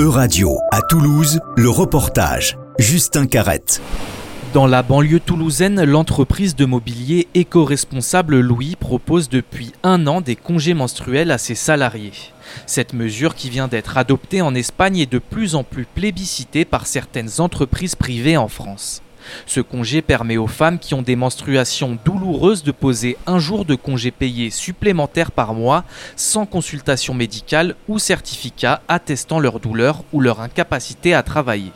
E-Radio, à Toulouse, le reportage. Justin Carrette. Dans la banlieue toulousaine, l'entreprise de mobilier éco-responsable Louis propose depuis un an des congés menstruels à ses salariés. Cette mesure qui vient d'être adoptée en Espagne est de plus en plus plébiscitée par certaines entreprises privées en France. Ce congé permet aux femmes qui ont des menstruations douloureuses de poser un jour de congé payé supplémentaire par mois sans consultation médicale ou certificat attestant leur douleur ou leur incapacité à travailler.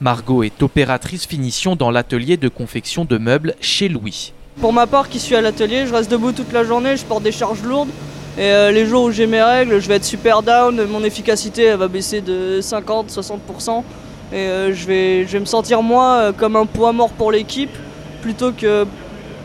Margot est opératrice finition dans l'atelier de confection de meubles chez Louis. Pour ma part qui suis à l'atelier, je reste debout toute la journée, je porte des charges lourdes et euh, les jours où j'ai mes règles, je vais être super down, mon efficacité va baisser de 50-60% et euh, je, vais, me sentir moins euh, comme un poids mort pour l'équipe plutôt que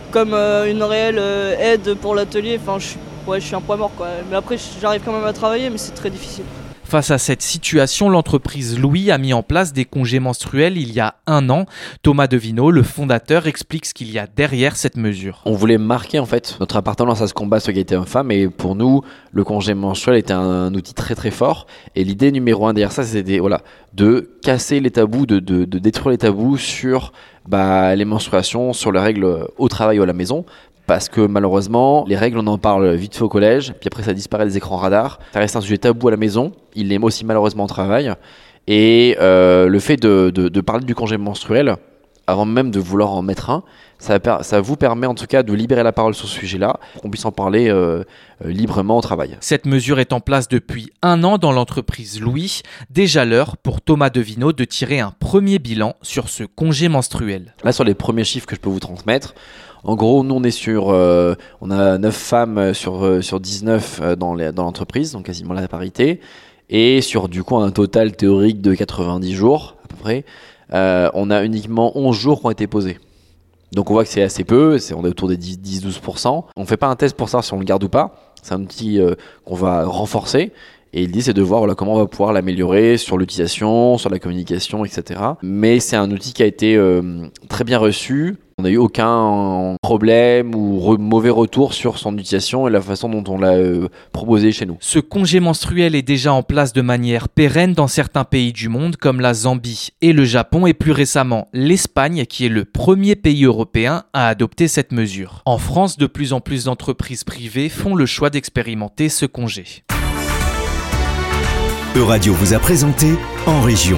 comme euh, une réelle aide pour l'atelier. Je je suis un poids mort quoi. Mais après, j'arrive quand même à travailler, mais c'est très difficile. Face à cette situation, l'entreprise Louis a mis en place des congés menstruels il y a un an. Thomas Devino, le fondateur, explique ce qu'il y a derrière cette mesure. On voulait marquer en fait notre appartenance à ce combat égalité homme-femme et pour nous, le congé menstruel était un, outil très très fort. Et l'idée numéro un derrière ça, c'était voilà, de casser les tabous, de, de, de détruire les tabous sur bah, les menstruations, sur les règles au travail ou à la maison parce que malheureusement, les règles, on en parle vite fait au collège, puis après ça disparaît des écrans radars. Ça reste un sujet tabou à la maison, il l'aime aussi malheureusement au travail. Et euh, le fait de, de, parler du congé menstruel, avant même de vouloir en mettre un, ça, ça vous permet en tout cas de libérer la parole sur ce sujet-là, qu'on puisse en parler euh, euh, librement au travail. Cette mesure est en place depuis un an dans l'entreprise Louis. Déjà l'heure pour Thomas Devino de tirer un premier bilan sur ce congé menstruel. Là, sur les premiers chiffres que je peux vous transmettre, en gros, nous, on est sur, euh, on a 9 femmes sur, sur 19 euh, dans l'entreprise, dans donc quasiment la parité. Et sur, du coup, un total théorique de 90 jours, à peu près, euh, on a uniquement 11 jours qui ont été posés. Donc on voit que c'est assez peu, on est autour des 10-12%. On fait pas un test pour savoir si on le garde ou pas. C'est un outil euh, qu'on va renforcer. Et l'idée, c'est de voir comment on va pouvoir l'améliorer sur l'utilisation, sur la communication, etc. Mais c'est un outil qui a été euh, très bien reçu. On n'a eu aucun problème ou re mauvais retour sur son utilisation et la façon dont on l'a euh, proposé chez nous. Ce congé menstruel est déjà en place de manière pérenne dans certains pays du monde comme la Zambie et le Japon et plus récemment l'Espagne qui est le premier pays européen à adopter cette mesure. En France, de plus en plus d'entreprises privées font le choix d'expérimenter ce congé. Euradio vous a présenté En Région.